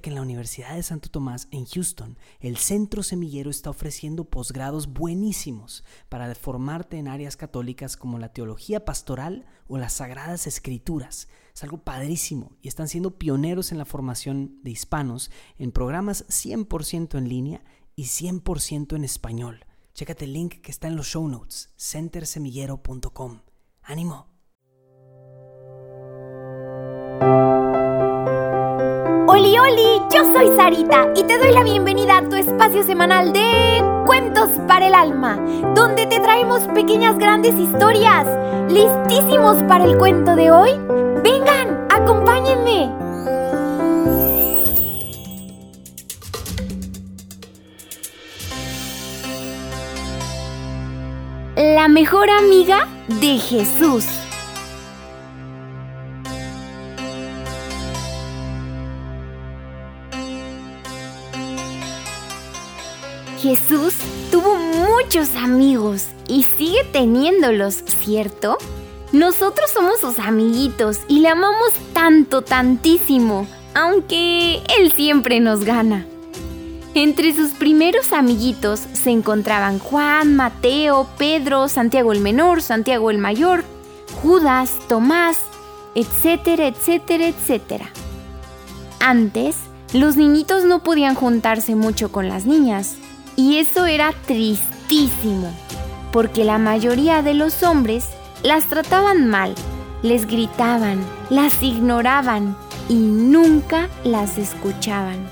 Que en la Universidad de Santo Tomás en Houston, el Centro Semillero está ofreciendo posgrados buenísimos para formarte en áreas católicas como la teología pastoral o las sagradas escrituras. Es algo padrísimo y están siendo pioneros en la formación de hispanos en programas 100% en línea y 100% en español. Chécate el link que está en los show notes, centersemillero.com. ¡Ánimo! Yo soy Sarita y te doy la bienvenida a tu espacio semanal de Cuentos para el Alma, donde te traemos pequeñas grandes historias. ¿Listísimos para el cuento de hoy? Vengan, acompáñenme. La mejor amiga de Jesús. Jesús tuvo muchos amigos y sigue teniéndolos, ¿cierto? Nosotros somos sus amiguitos y le amamos tanto, tantísimo, aunque Él siempre nos gana. Entre sus primeros amiguitos se encontraban Juan, Mateo, Pedro, Santiago el Menor, Santiago el Mayor, Judas, Tomás, etcétera, etcétera, etcétera. Antes, los niñitos no podían juntarse mucho con las niñas, y eso era tristísimo, porque la mayoría de los hombres las trataban mal, les gritaban, las ignoraban y nunca las escuchaban.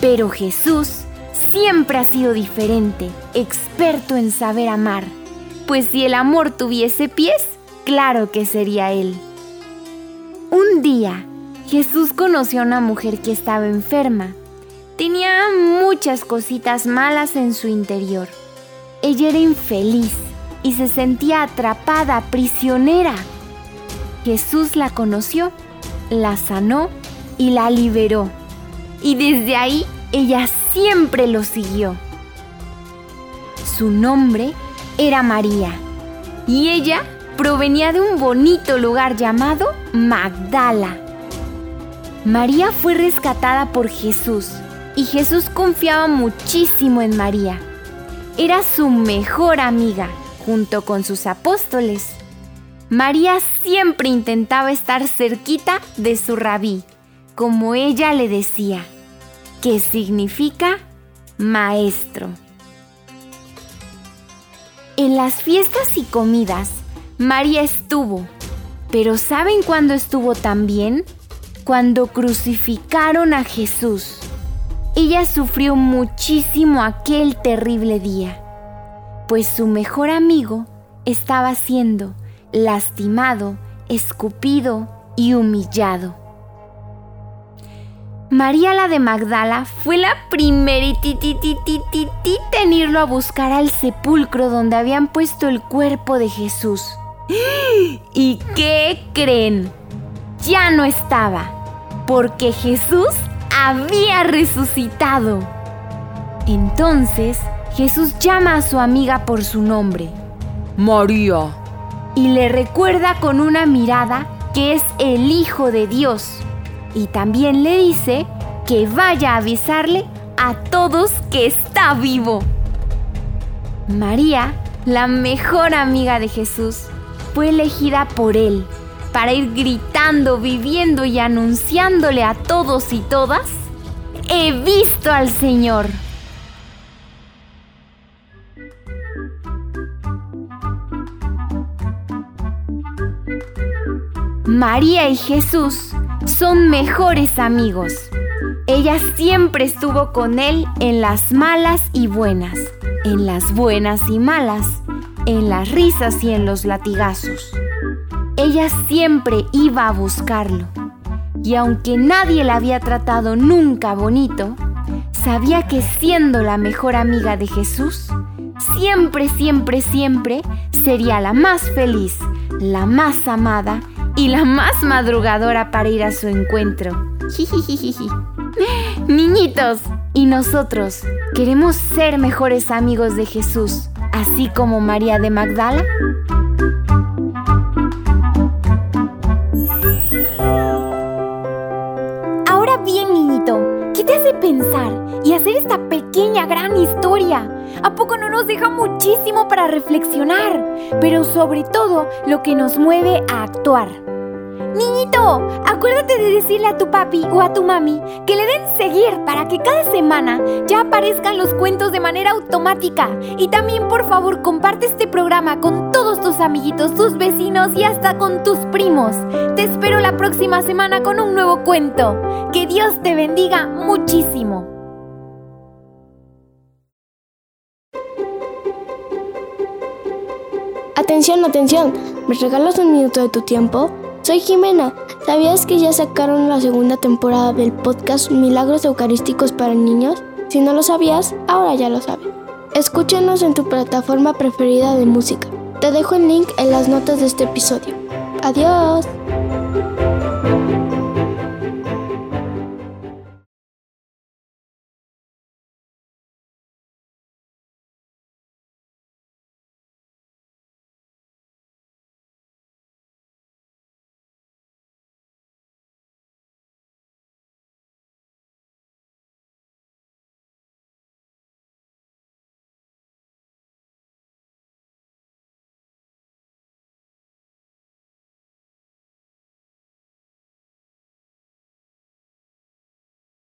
Pero Jesús siempre ha sido diferente, experto en saber amar, pues si el amor tuviese pies, claro que sería Él. Un día, Jesús conoció a una mujer que estaba enferma Tenía muchas cositas malas en su interior. Ella era infeliz y se sentía atrapada, prisionera. Jesús la conoció, la sanó y la liberó. Y desde ahí ella siempre lo siguió. Su nombre era María y ella provenía de un bonito lugar llamado Magdala. María fue rescatada por Jesús y Jesús confiaba muchísimo en María. Era su mejor amiga, junto con sus apóstoles. María siempre intentaba estar cerquita de su rabí, como ella le decía, que significa maestro. En las fiestas y comidas, María estuvo, pero ¿saben cuándo estuvo también? Cuando crucificaron a Jesús. Ella sufrió muchísimo aquel terrible día, pues su mejor amigo estaba siendo lastimado, escupido y humillado. María la de Magdala fue la primeritititititita en irlo a buscar al sepulcro donde habían puesto el cuerpo de Jesús. ¿Y qué creen? Ya no estaba, porque Jesús había resucitado. Entonces Jesús llama a su amiga por su nombre, María, y le recuerda con una mirada que es el Hijo de Dios. Y también le dice que vaya a avisarle a todos que está vivo. María, la mejor amiga de Jesús, fue elegida por él para ir gritando, viviendo y anunciándole a todos y todas, he visto al Señor. María y Jesús son mejores amigos. Ella siempre estuvo con él en las malas y buenas, en las buenas y malas, en las risas y en los latigazos ella siempre iba a buscarlo. Y aunque nadie la había tratado nunca bonito, sabía que siendo la mejor amiga de Jesús, siempre, siempre, siempre sería la más feliz, la más amada y la más madrugadora para ir a su encuentro. Niñitos, ¿y nosotros queremos ser mejores amigos de Jesús, así como María de Magdala? Te hace pensar y hacer esta pequeña gran historia. ¿A poco no nos deja muchísimo para reflexionar? Pero sobre todo lo que nos mueve a actuar. Niñito, acuérdate de decirle a tu papi o a tu mami que le den seguir para que cada semana ya aparezcan los cuentos de manera automática. Y también por favor comparte este programa con todos tus amiguitos, tus vecinos y hasta con tus primos. Te espero la próxima semana con un nuevo cuento. Dios te bendiga muchísimo. Atención, atención, ¿me regalas un minuto de tu tiempo? Soy Jimena. ¿Sabías que ya sacaron la segunda temporada del podcast Milagros Eucarísticos para Niños? Si no lo sabías, ahora ya lo sabes. Escúchanos en tu plataforma preferida de música. Te dejo el link en las notas de este episodio. Adiós.